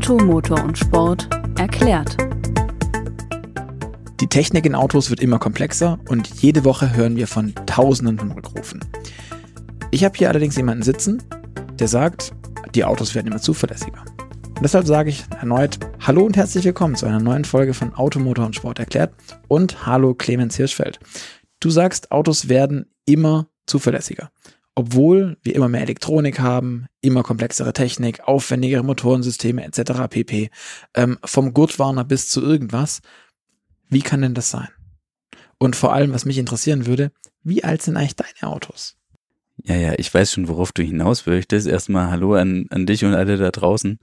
Auto, Motor und Sport erklärt. Die Technik in Autos wird immer komplexer und jede Woche hören wir von Tausenden von Rückrufen. Ich habe hier allerdings jemanden sitzen, der sagt, die Autos werden immer zuverlässiger. Und deshalb sage ich erneut Hallo und herzlich willkommen zu einer neuen Folge von Automotor und Sport erklärt und Hallo Clemens Hirschfeld. Du sagst, Autos werden immer zuverlässiger. Obwohl wir immer mehr Elektronik haben, immer komplexere Technik, aufwendigere Motorensysteme etc. pp. Ähm, vom Gurtwarner bis zu irgendwas. Wie kann denn das sein? Und vor allem, was mich interessieren würde, wie alt sind eigentlich deine Autos? Ja, ja, ich weiß schon, worauf du hinaus möchtest. Erstmal Hallo an, an dich und alle da draußen.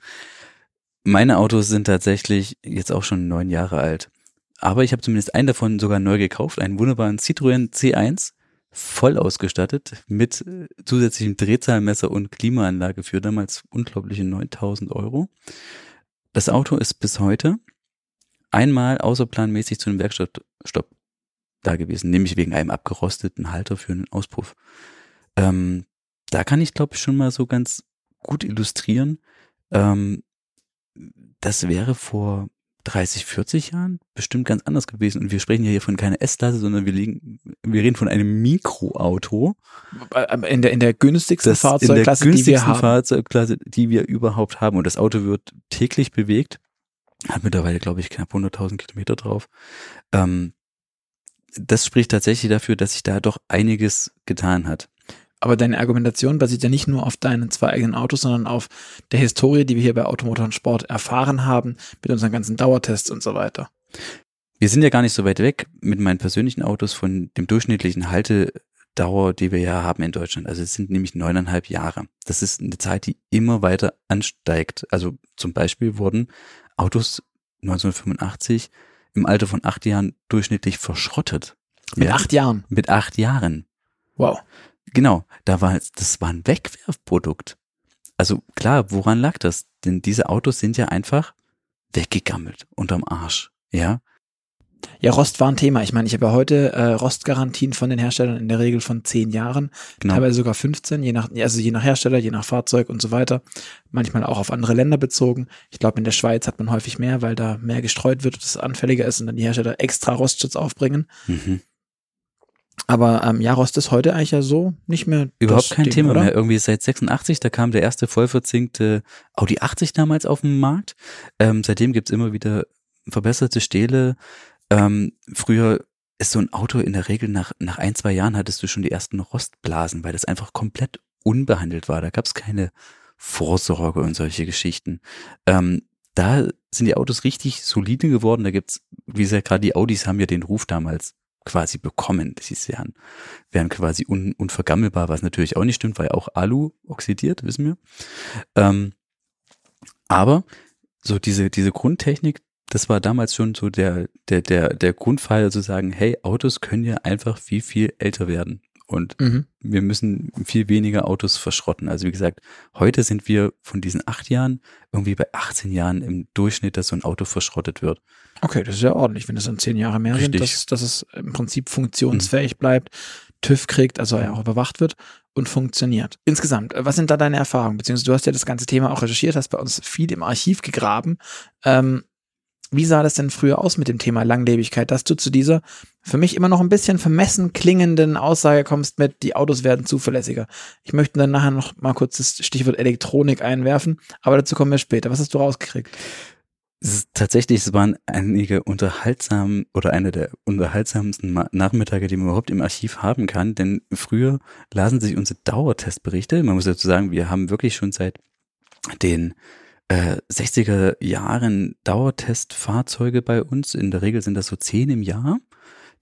Meine Autos sind tatsächlich jetzt auch schon neun Jahre alt. Aber ich habe zumindest einen davon sogar neu gekauft, einen wunderbaren Citroën C1, voll ausgestattet mit äh, zusätzlichem Drehzahlmesser und Klimaanlage für damals unglaubliche 9000 Euro. Das Auto ist bis heute einmal außerplanmäßig zu einem Werkstattstopp da gewesen, nämlich wegen einem abgerosteten Halter für einen Auspuff. Ähm, da kann ich, glaube ich, schon mal so ganz gut illustrieren. Ähm, das wäre vor 30, 40 Jahren bestimmt ganz anders gewesen. Und wir sprechen ja hier von keiner S-Klasse, sondern wir, liegen, wir reden von einem Mikroauto. In der, in der günstigsten das Fahrzeugklasse, in der günstigsten die wir haben. Fahrzeugklasse, die wir überhaupt haben. Und das Auto wird täglich bewegt. Hat mittlerweile, glaube ich, knapp 100.000 Kilometer drauf. Ähm, das spricht tatsächlich dafür, dass sich da doch einiges getan hat. Aber deine Argumentation basiert ja nicht nur auf deinen zwei eigenen Autos, sondern auf der Historie, die wir hier bei Automotor und Sport erfahren haben, mit unseren ganzen Dauertests und so weiter. Wir sind ja gar nicht so weit weg mit meinen persönlichen Autos von dem durchschnittlichen Haltedauer, die wir ja haben in Deutschland. Also es sind nämlich neuneinhalb Jahre. Das ist eine Zeit, die immer weiter ansteigt. Also zum Beispiel wurden Autos 1985 im Alter von acht Jahren durchschnittlich verschrottet. Mit ja, acht Jahren? Mit acht Jahren. Wow. Genau, da war, das war ein Wegwerfprodukt. Also klar, woran lag das? Denn diese Autos sind ja einfach weggegammelt unterm Arsch, ja. Ja, Rost war ein Thema. Ich meine, ich habe ja heute äh, Rostgarantien von den Herstellern in der Regel von zehn Jahren, genau. teilweise sogar 15, je nach, also je nach Hersteller, je nach Fahrzeug und so weiter. Manchmal auch auf andere Länder bezogen. Ich glaube, in der Schweiz hat man häufig mehr, weil da mehr gestreut wird, das anfälliger ist und dann die Hersteller extra Rostschutz aufbringen. Mhm. Aber ähm, ja, Rost ist heute eigentlich ja so nicht mehr. Überhaupt kein Ding, Thema oder? mehr. Irgendwie seit 86, da kam der erste vollverzinkte Audi 80 damals auf den Markt. Ähm, seitdem gibt's immer wieder verbesserte Stähle. Ähm, früher ist so ein Auto in der Regel nach, nach ein, zwei Jahren hattest du schon die ersten Rostblasen, weil das einfach komplett unbehandelt war. Da gab's keine Vorsorge und solche Geschichten. Ähm, da sind die Autos richtig solide geworden. Da gibt's, wie gesagt, gerade die Audis haben ja den Ruf damals quasi bekommen. Sie wären, wären quasi un, unvergammelbar, was natürlich auch nicht stimmt, weil auch Alu oxidiert, wissen wir. Ähm, aber so diese, diese Grundtechnik, das war damals schon so der, der, der, der Grundpfeiler zu sagen, hey, Autos können ja einfach viel, viel älter werden. Und mhm. wir müssen viel weniger Autos verschrotten. Also wie gesagt, heute sind wir von diesen acht Jahren irgendwie bei 18 Jahren im Durchschnitt, dass so ein Auto verschrottet wird. Okay, das ist ja ordentlich, wenn es dann zehn Jahre mehr Richtig. sind, dass, dass es im Prinzip funktionsfähig mhm. bleibt, TÜV kriegt, also ja auch überwacht wird und funktioniert. Insgesamt, was sind da deine Erfahrungen? Beziehungsweise du hast ja das ganze Thema auch recherchiert, hast bei uns viel im Archiv gegraben. Ähm, wie sah das denn früher aus mit dem Thema Langlebigkeit, dass du zu dieser für mich immer noch ein bisschen vermessen klingenden Aussage kommst mit, die Autos werden zuverlässiger. Ich möchte dann nachher noch mal kurz das Stichwort Elektronik einwerfen, aber dazu kommen wir später. Was hast du rausgekriegt? Es tatsächlich, es waren einige unterhaltsam oder eine der unterhaltsamsten Nachmittage, die man überhaupt im Archiv haben kann, denn früher lasen sich unsere Dauertestberichte. Man muss dazu sagen, wir haben wirklich schon seit den äh, 60er Jahren Dauertestfahrzeuge bei uns. In der Regel sind das so zehn im Jahr,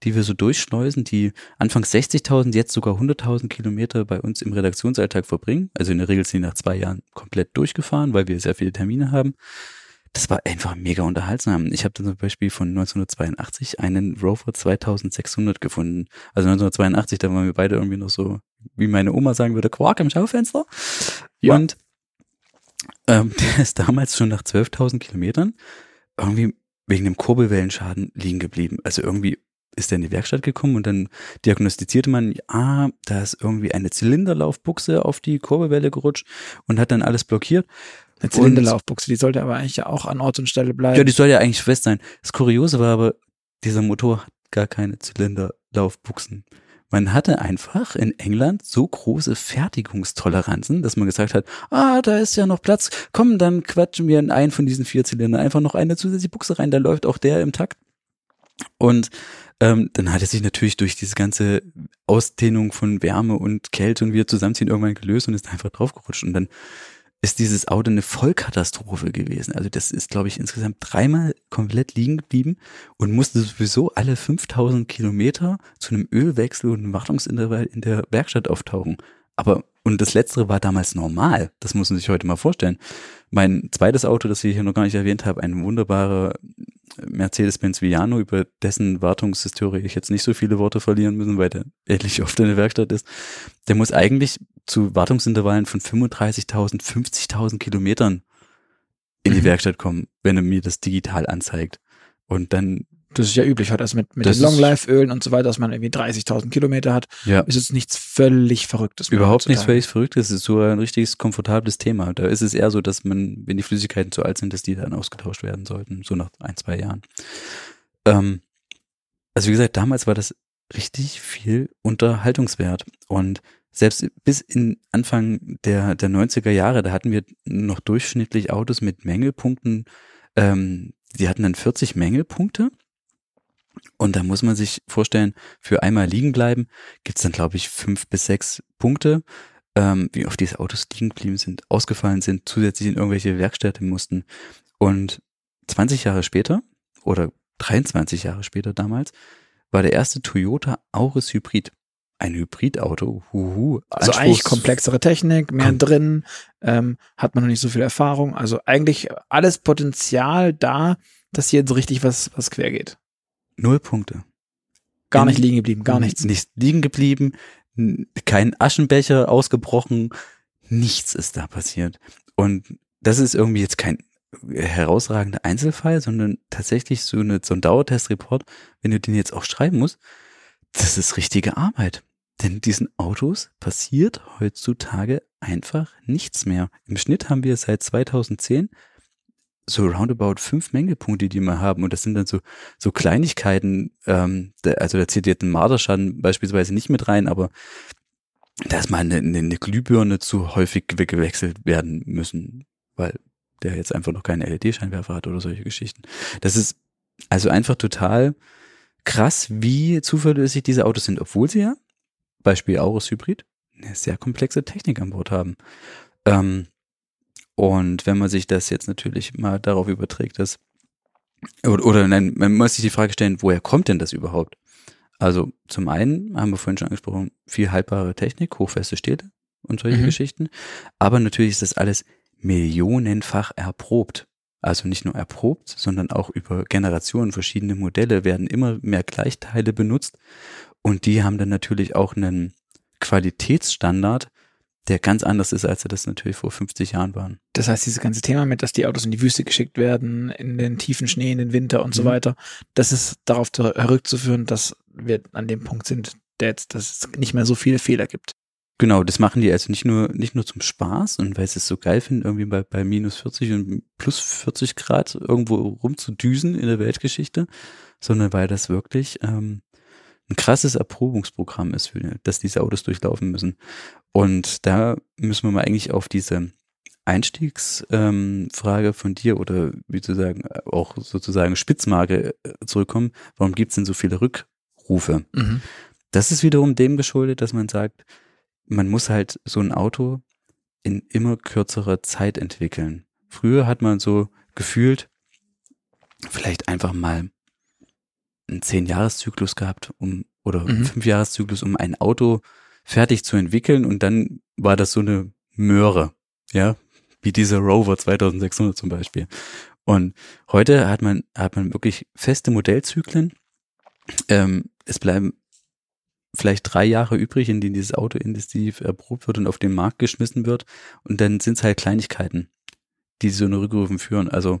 die wir so durchschleusen, die anfangs 60.000, jetzt sogar 100.000 Kilometer bei uns im Redaktionsalltag verbringen. Also in der Regel sind die nach zwei Jahren komplett durchgefahren, weil wir sehr viele Termine haben. Das war einfach mega unterhaltsam. Ich habe dann zum Beispiel von 1982 einen Rover 2600 gefunden. Also 1982, da waren wir beide irgendwie noch so, wie meine Oma sagen würde, Quark im Schaufenster. Ja. Und ähm, der ist damals schon nach 12.000 Kilometern irgendwie wegen dem Kurbelwellenschaden liegen geblieben. Also irgendwie ist er in die Werkstatt gekommen und dann diagnostizierte man, ah, da ist irgendwie eine Zylinderlaufbuchse auf die Kurbelwelle gerutscht und hat dann alles blockiert. Eine Zylinderlaufbuchse, die sollte aber eigentlich ja auch an Ort und Stelle bleiben. Ja, die soll ja eigentlich fest sein. Das Kuriose war aber, dieser Motor hat gar keine Zylinderlaufbuchsen. Man hatte einfach in England so große Fertigungstoleranzen, dass man gesagt hat, ah, da ist ja noch Platz, komm, dann quatschen wir in einen von diesen vier Zylindern einfach noch eine zusätzliche Buchse rein, da läuft auch der im Takt. Und ähm, dann hat er sich natürlich durch diese ganze Ausdehnung von Wärme und Kälte und wieder zusammenziehen irgendwann gelöst und ist einfach draufgerutscht. Und dann ist dieses Auto eine Vollkatastrophe gewesen. Also das ist, glaube ich, insgesamt dreimal komplett liegen geblieben und musste sowieso alle 5000 Kilometer zu einem Ölwechsel und einem Wartungsintervall in der Werkstatt auftauchen. Aber, und das letztere war damals normal. Das muss man sich heute mal vorstellen. Mein zweites Auto, das ich hier noch gar nicht erwähnt habe, ein wunderbarer Mercedes-Benz Viano, über dessen Wartungshistorie ich jetzt nicht so viele Worte verlieren müssen, weil der ähnlich oft in der Werkstatt ist. Der muss eigentlich zu Wartungsintervallen von 35.000, 50.000 Kilometern in die mhm. Werkstatt kommen, wenn er mir das digital anzeigt. Und dann das ist ja üblich heute, also mit, mit den Long Life Ölen und so weiter, dass man irgendwie 30.000 Kilometer hat, ja. ist jetzt nichts völlig Verrücktes. Überhaupt nichts völlig Verrücktes, es ist so ein richtiges komfortables Thema. Da ist es eher so, dass man, wenn die Flüssigkeiten zu alt sind, dass die dann ausgetauscht werden sollten, so nach ein, zwei Jahren. Ähm, also wie gesagt, damals war das richtig viel Unterhaltungswert und selbst bis in Anfang der, der 90er Jahre, da hatten wir noch durchschnittlich Autos mit Mängelpunkten, ähm, die hatten dann 40 Mängelpunkte und da muss man sich vorstellen, für einmal liegen bleiben gibt's dann, glaube ich, fünf bis sechs Punkte, ähm, wie oft diese Autos liegen geblieben sind, ausgefallen sind, zusätzlich in irgendwelche Werkstätte mussten. Und 20 Jahre später, oder 23 Jahre später damals, war der erste Toyota Auris Hybrid. Ein Hybridauto, huhu. Also eigentlich komplexere Technik, mehr Kom drin, ähm, hat man noch nicht so viel Erfahrung. Also eigentlich alles Potenzial da, dass hier jetzt richtig was, was quer geht. Null Punkte. Gar nicht liegen geblieben, gar nichts. Nicht liegen geblieben, kein Aschenbecher ausgebrochen, nichts ist da passiert. Und das ist irgendwie jetzt kein herausragender Einzelfall, sondern tatsächlich so, eine, so ein Dauertestreport, wenn du den jetzt auch schreiben musst, das ist richtige Arbeit. Denn diesen Autos passiert heutzutage einfach nichts mehr. Im Schnitt haben wir seit 2010 so roundabout fünf Mängelpunkte, die wir haben. Und das sind dann so, so Kleinigkeiten, ähm, da, also da zählt jetzt ein Marderschaden beispielsweise nicht mit rein, aber da ist mal eine, eine, Glühbirne zu häufig gewechselt werden müssen, weil der jetzt einfach noch keinen LED-Scheinwerfer hat oder solche Geschichten. Das ist also einfach total krass, wie zuverlässig diese Autos sind, obwohl sie ja, Beispiel Aurus Hybrid, eine sehr komplexe Technik an Bord haben. Ähm, und wenn man sich das jetzt natürlich mal darauf überträgt, dass, oder, oder nein, man muss sich die Frage stellen, woher kommt denn das überhaupt? Also zum einen haben wir vorhin schon angesprochen, viel haltbare Technik, hochfeste Städte und solche mhm. Geschichten. Aber natürlich ist das alles millionenfach erprobt. Also nicht nur erprobt, sondern auch über Generationen verschiedene Modelle werden immer mehr Gleichteile benutzt. Und die haben dann natürlich auch einen Qualitätsstandard, der ganz anders ist, als er das natürlich vor 50 Jahren waren. Das heißt, dieses ganze Thema mit, dass die Autos in die Wüste geschickt werden, in den tiefen Schnee, in den Winter und mhm. so weiter, das ist darauf zurückzuführen, dass wir an dem Punkt sind, der jetzt, dass es nicht mehr so viele Fehler gibt. Genau, das machen die also nicht nur, nicht nur zum Spaß und weil sie es so geil finden, irgendwie bei, bei minus 40 und plus 40 Grad irgendwo rumzudüsen in der Weltgeschichte, sondern weil das wirklich ähm, ein krasses Erprobungsprogramm ist, für, dass diese Autos durchlaufen müssen. Und da müssen wir mal eigentlich auf diese Einstiegsfrage ähm, von dir oder wie zu sagen, auch sozusagen Spitzmarke äh, zurückkommen. Warum gibt es denn so viele Rückrufe? Mhm. Das ist wiederum dem geschuldet, dass man sagt, man muss halt so ein Auto in immer kürzerer Zeit entwickeln. Früher hat man so gefühlt vielleicht einfach mal einen Zehn-Jahres-Zyklus gehabt, um oder mhm. einen Fünf-Jahres-Zyklus, um ein Auto fertig zu entwickeln und dann war das so eine Möhre, ja, wie dieser Rover 2600 zum Beispiel. Und heute hat man hat man wirklich feste Modellzyklen. Ähm, es bleiben vielleicht drei Jahre übrig, in denen dieses Auto intensiv erprobt wird und auf den Markt geschmissen wird. Und dann sind es halt Kleinigkeiten, die so eine Rückrufen führen. Also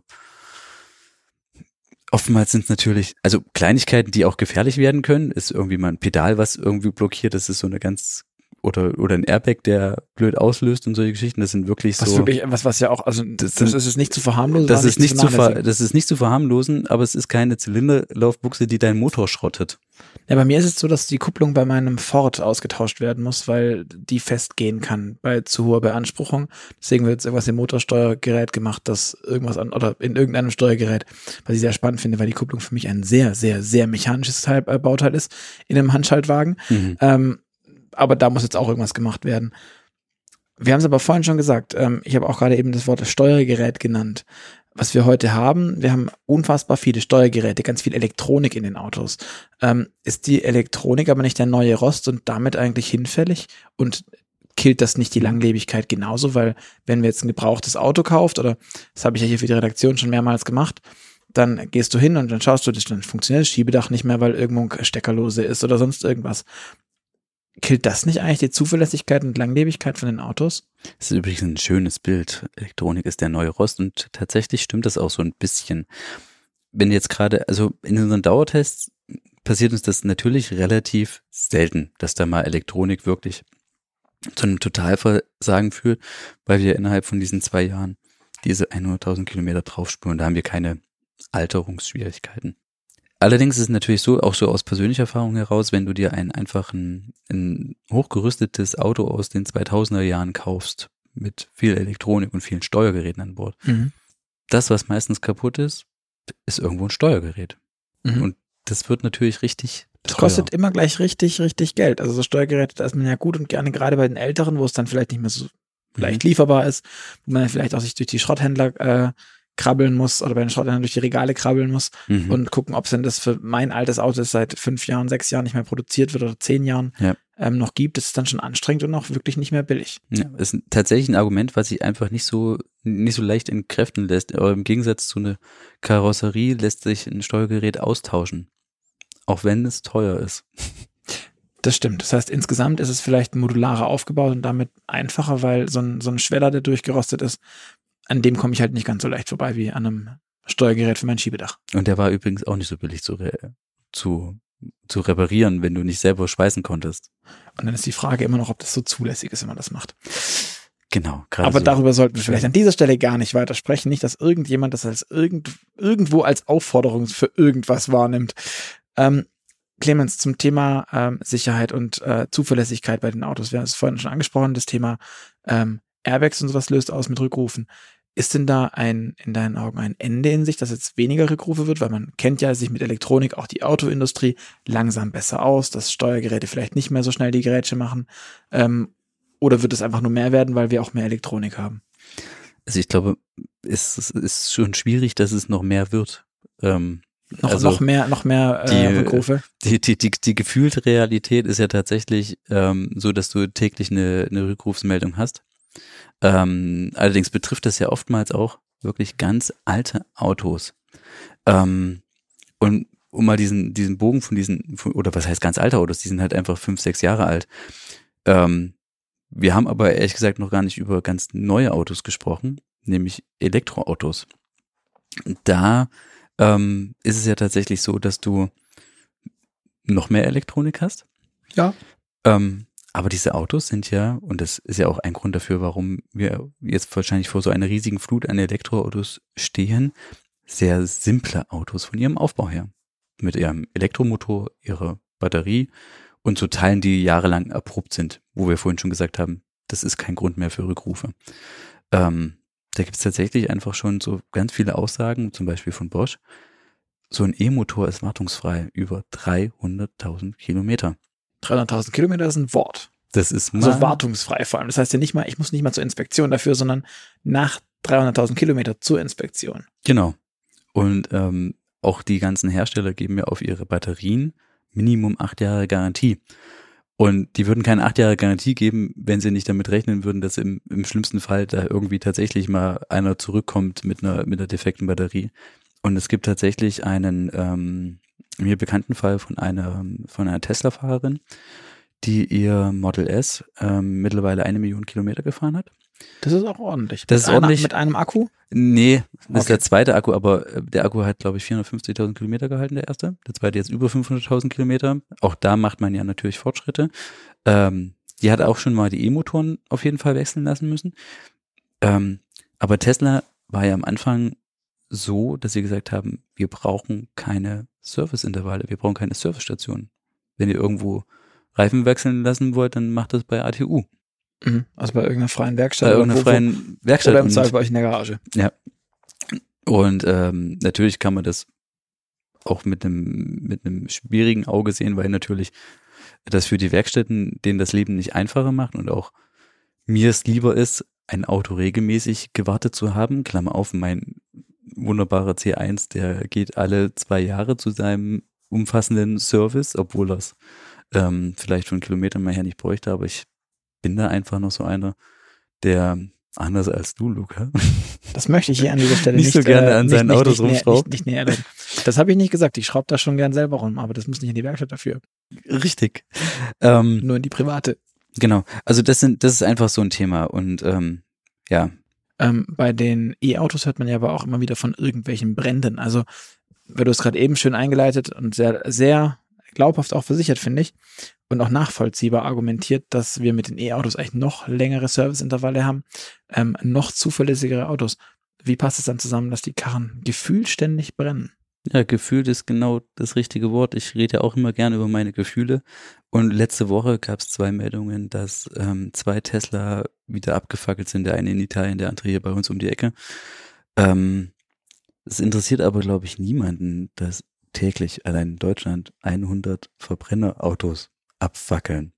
Oftmals sind natürlich, also Kleinigkeiten, die auch gefährlich werden können, ist irgendwie mal ein Pedal, was irgendwie blockiert, das ist so eine ganz oder oder ein Airbag, der blöd auslöst und solche Geschichten. Das sind wirklich Was so. wirklich, was, was ja auch, also das, das ist es nicht zu verharmlosen. das ist nicht zu ver, das ist nicht zu verharmlosen, aber es ist keine Zylinderlaufbuchse, die deinen Motor schrottet. Ja, bei mir ist es so, dass die Kupplung bei meinem Ford ausgetauscht werden muss, weil die festgehen kann bei zu hoher Beanspruchung. Deswegen wird jetzt irgendwas im Motorsteuergerät gemacht, das irgendwas an, oder in irgendeinem Steuergerät, was ich sehr spannend finde, weil die Kupplung für mich ein sehr, sehr, sehr mechanisches Teil, äh, Bauteil ist in einem Handschaltwagen. Mhm. Ähm, aber da muss jetzt auch irgendwas gemacht werden. Wir haben es aber vorhin schon gesagt. Ähm, ich habe auch gerade eben das Wort Steuergerät genannt. Was wir heute haben, wir haben unfassbar viele Steuergeräte, ganz viel Elektronik in den Autos. Ähm, ist die Elektronik aber nicht der neue Rost und damit eigentlich hinfällig? Und killt das nicht die Langlebigkeit genauso? Weil wenn wir jetzt ein gebrauchtes Auto kauft, oder das habe ich ja hier für die Redaktion schon mehrmals gemacht, dann gehst du hin und dann schaust du, das funktioniert das Schiebedach nicht mehr, weil irgendwo ein Steckerlose ist oder sonst irgendwas. Killt das nicht eigentlich die Zuverlässigkeit und Langlebigkeit von den Autos? Das ist übrigens ein schönes Bild. Elektronik ist der neue Rost und tatsächlich stimmt das auch so ein bisschen. Wenn jetzt gerade, also in unseren Dauertests passiert uns das natürlich relativ selten, dass da mal Elektronik wirklich zu einem Totalversagen führt, weil wir innerhalb von diesen zwei Jahren diese 100.000 Kilometer draufspüren. Da haben wir keine Alterungsschwierigkeiten. Allerdings ist es natürlich so, auch so aus persönlicher Erfahrung heraus, wenn du dir ein einfach ein, ein hochgerüstetes Auto aus den 2000er Jahren kaufst, mit viel Elektronik und vielen Steuergeräten an Bord, das, was meistens kaputt ist, ist irgendwo ein Steuergerät. Mhm. Und das wird natürlich richtig Das kostet immer gleich richtig, richtig Geld. Also so Steuergeräte, da ist man ja gut und gerne gerade bei den Älteren, wo es dann vielleicht nicht mehr so leicht lieferbar ist, wo man vielleicht auch sich durch die Schrotthändler äh, krabbeln muss oder bei den Schrotthändlern durch die Regale krabbeln muss Mhm. und gucken, ob es denn das für mein altes Auto, das seit fünf Jahren, sechs Jahren nicht mehr produziert wird oder zehn Jahren Ja. ähm, noch gibt. Das ist dann schon anstrengend und auch wirklich nicht mehr billig. Ja, ist ein- tatsächlich ein Argument, was sich einfach nicht so nicht so leicht entkräften lässt. Aber im Gegensatz zu einer Karosserie lässt sich ein Steuergerät austauschen, auch wenn es teuer ist. Das stimmt. Das heißt, insgesamt ist es vielleicht modularer aufgebaut und damit einfacher, weil so ein, so ein Schweller, der durchgerostet ist, an dem komme ich halt nicht ganz so leicht vorbei wie an einem Steuergerät für mein Schiebedach. Und der war übrigens auch nicht so billig zu zu zu reparieren, wenn du nicht selber schweißen konntest. Und dann ist die Frage immer noch, ob das so zulässig ist, wenn man das macht. Genau. Aber so. darüber sollten wir vielleicht an dieser Stelle gar nicht weiter sprechen. Nicht, dass irgendjemand das als irgend, irgendwo als Aufforderung für irgendwas wahrnimmt. Ähm, Clemens, zum Thema ähm, Sicherheit und äh, Zuverlässigkeit bei den Autos. Wir haben es vorhin schon angesprochen, das Thema ähm, Airbags und sowas löst aus mit Rückrufen. Ist denn da ein, in deinen Augen ein Ende in sich, dass jetzt weniger Rückrufe wird? Weil man kennt ja sich mit Elektronik, auch die Autoindustrie, langsam besser aus, dass Steuergeräte vielleicht nicht mehr so schnell die Gerätsche machen. Ähm, oder wird es einfach nur mehr werden, weil wir auch mehr Elektronik haben? Also ich glaube, es, ist schon schwierig, dass es noch mehr wird. Ähm, Noch, Also noch mehr, noch mehr äh, die- Rückrufe. die, die, die, die gefühlte Realität ist ja tatsächlich ähm, so, dass du täglich eine, eine Rückrufsmeldung hast. Ähm, allerdings betrifft das ja oftmals auch wirklich ganz alte Autos. Ähm, und um mal diesen, diesen Bogen von diesen, von, oder was heißt ganz alte Autos, die sind halt einfach fünf, sechs Jahre alt. Ähm, wir haben aber ehrlich gesagt noch gar nicht über ganz neue Autos gesprochen, nämlich Elektroautos. Da ähm, ist es ja tatsächlich so, dass du noch mehr Elektronik hast. Ja. Ähm, aber diese Autos sind ja, und das ist ja auch ein Grund dafür, warum wir jetzt wahrscheinlich vor so einer riesigen Flut an Elektroautos stehen, sehr simple Autos von ihrem Aufbau her. Mit ihrem Elektromotor, ihrer Batterie und so Teilen, die jahrelang erprobt sind, wo wir vorhin schon gesagt haben, das ist kein Grund mehr für Rückrufe. Ähm, da gibt es tatsächlich einfach schon so ganz viele Aussagen, zum Beispiel von Bosch. So ein E-Motor ist wartungsfrei über 300.000 Kilometer. 300.000 Kilometer ist ein Wort. Das ist mal, Also wartungsfrei vor allem. Das heißt ja nicht mal, ich muss nicht mal zur Inspektion dafür, sondern nach 300.000 Kilometer zur Inspektion. Genau. Und ähm, auch die ganzen Hersteller geben ja auf ihre Batterien Minimum acht Jahre Garantie. Und die würden keine acht Jahre Garantie geben, wenn sie nicht damit rechnen würden, dass im, im schlimmsten Fall da irgendwie tatsächlich mal einer zurückkommt mit einer, mit einer defekten Batterie. Und es gibt tatsächlich einen ähm, mir bekannten Fall von einer, von einer Tesla-Fahrerin, die ihr Model S ähm, mittlerweile eine Million Kilometer gefahren hat. Das ist auch ordentlich. Das mit ist ordentlich. Einer, mit einem Akku? Nee, das ist Okay. der zweite Akku, aber äh, der Akku hat, glaube ich, 450.000 Kilometer gehalten, der erste. Der zweite jetzt über 500.000 Kilometer. Auch da macht man ja natürlich Fortschritte. Ähm, die hat auch schon mal die E-Motoren auf jeden Fall wechseln lassen müssen. Ähm, aber Tesla war ja am Anfang so, dass sie gesagt haben, wir brauchen keine Serviceintervalle, wir brauchen keine Servicestationen. Wenn ihr irgendwo Reifen wechseln lassen wollt, dann macht das bei ATU. Mhm. Also bei irgendeiner freien Werkstatt. Bei oder irgendeiner wo- freien Werkstatt. Oder im Und- Zweifel bei euch in der Garage. Und ähm, natürlich kann man das auch mit einem mit einem schwierigen Auge sehen, weil natürlich das für die Werkstätten denen das Leben nicht einfacher macht und auch mir es lieber ist, ein Auto regelmäßig gewartet zu haben. Klammer auf, mein wunderbarer C1, der geht alle zwei Jahre zu seinem umfassenden Service, obwohl es ähm, vielleicht von Kilometern mal her nicht bräuchte, aber ich bin da einfach noch so einer, der anders als du, Luca, Das möchte ich hier an dieser Stelle Nicht nicht, so gerne äh, an nicht, seinen nicht, Autos. Nicht, nicht näher reden. Das habe ich nicht gesagt. Ich schraube da schon gern selber rum, aber das muss nicht in die Werkstatt dafür. Richtig. Ähm, Nur in die private. genau. Also das sind, das ist einfach so ein Thema und ähm, ja, Ähm, bei den E-Autos hört man ja aber auch immer wieder von irgendwelchen Bränden. Also, weil du es gerade eben schön eingeleitet und sehr, sehr glaubhaft auch versichert, finde ich, und auch nachvollziehbar argumentiert, dass wir mit den E-Autos eigentlich noch längere Serviceintervalle haben, ähm, noch zuverlässigere Autos. Wie passt es dann zusammen, dass die Karren gefühlt ständig brennen? Ja, gefühlt ist genau das richtige Wort. Ich rede ja auch immer gerne über meine Gefühle. Und letzte Woche gab es zwei Meldungen, dass ähm, zwei Tesla wieder abgefackelt sind. Der eine in Italien, der andere hier bei uns um die Ecke. Ähm, es interessiert aber, glaube ich, niemanden, dass täglich allein in Deutschland 100 Verbrennerautos abfackeln.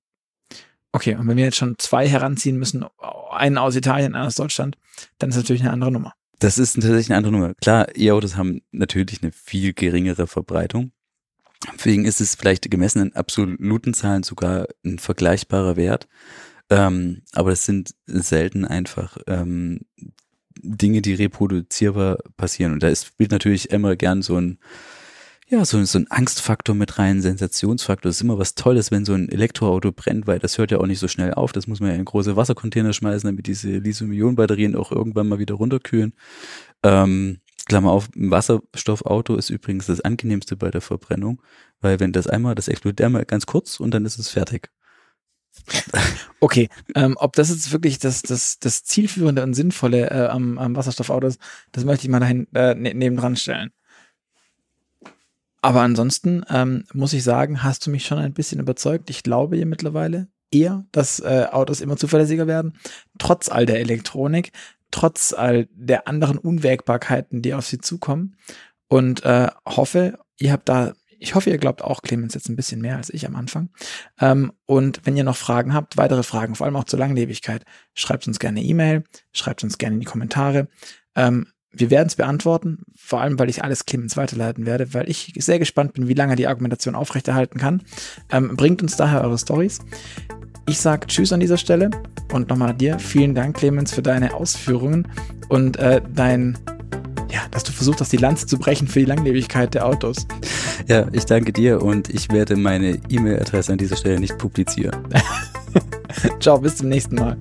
Okay, und wenn wir jetzt schon zwei heranziehen müssen, einen aus Italien, einen aus Deutschland, dann ist natürlich eine andere Nummer. Das ist tatsächlich eine andere Nummer. Klar, E-Autos haben natürlich eine viel geringere Verbreitung. Deswegen ist es vielleicht gemessen in absoluten Zahlen sogar ein vergleichbarer Wert. Ähm, aber es sind selten einfach ähm, Dinge, die reproduzierbar passieren. Und da ist, spielt natürlich immer gern so ein, ja, so, so ein Angstfaktor mit rein, Sensationsfaktor. Das ist immer was Tolles, wenn so ein Elektroauto brennt, weil das hört ja auch nicht so schnell auf. Das muss man ja in große Wassercontainer schmeißen, damit diese Lithium-Ionen-Batterien auch irgendwann mal wieder runterkühlen. Ähm, Klammer auf, ein Wasserstoffauto ist übrigens das angenehmste bei der Verbrennung, weil wenn das einmal, das explodiert einmal ganz kurz und dann ist es fertig. Okay, ähm, ob das jetzt wirklich das, das, das zielführende und sinnvolle äh, am, am Wasserstoffauto ist, das möchte ich mal dahin äh, ne, nebendran stellen. Aber ansonsten ähm, muss ich sagen, hast du mich schon ein bisschen überzeugt. Ich glaube hier mittlerweile eher, dass äh, Autos immer zuverlässiger werden, trotz all der Elektronik, trotz all der anderen Unwägbarkeiten, die auf sie zukommen. Und äh, hoffe, ihr habt da, ich hoffe, ihr glaubt auch Clemens jetzt ein bisschen mehr als ich am Anfang. Ähm, und wenn ihr noch Fragen habt, weitere Fragen, vor allem auch zur Langlebigkeit, schreibt uns gerne E-Mail, schreibt uns gerne in die Kommentare. Ähm, wir werden es beantworten, vor allem, weil ich alles Clemens weiterleiten werde, weil ich sehr gespannt bin, wie lange die Argumentation aufrechterhalten kann. Ähm, bringt uns daher eure Stories. Ich sage Tschüss an dieser Stelle und nochmal dir vielen Dank, Clemens, für deine Ausführungen und äh, dein, ja, dass du versucht hast, die Lanze zu brechen für die Langlebigkeit der Autos. Ja, ich danke dir und ich werde meine E-Mail-Adresse an dieser Stelle nicht publizieren. Ciao, bis zum nächsten Mal.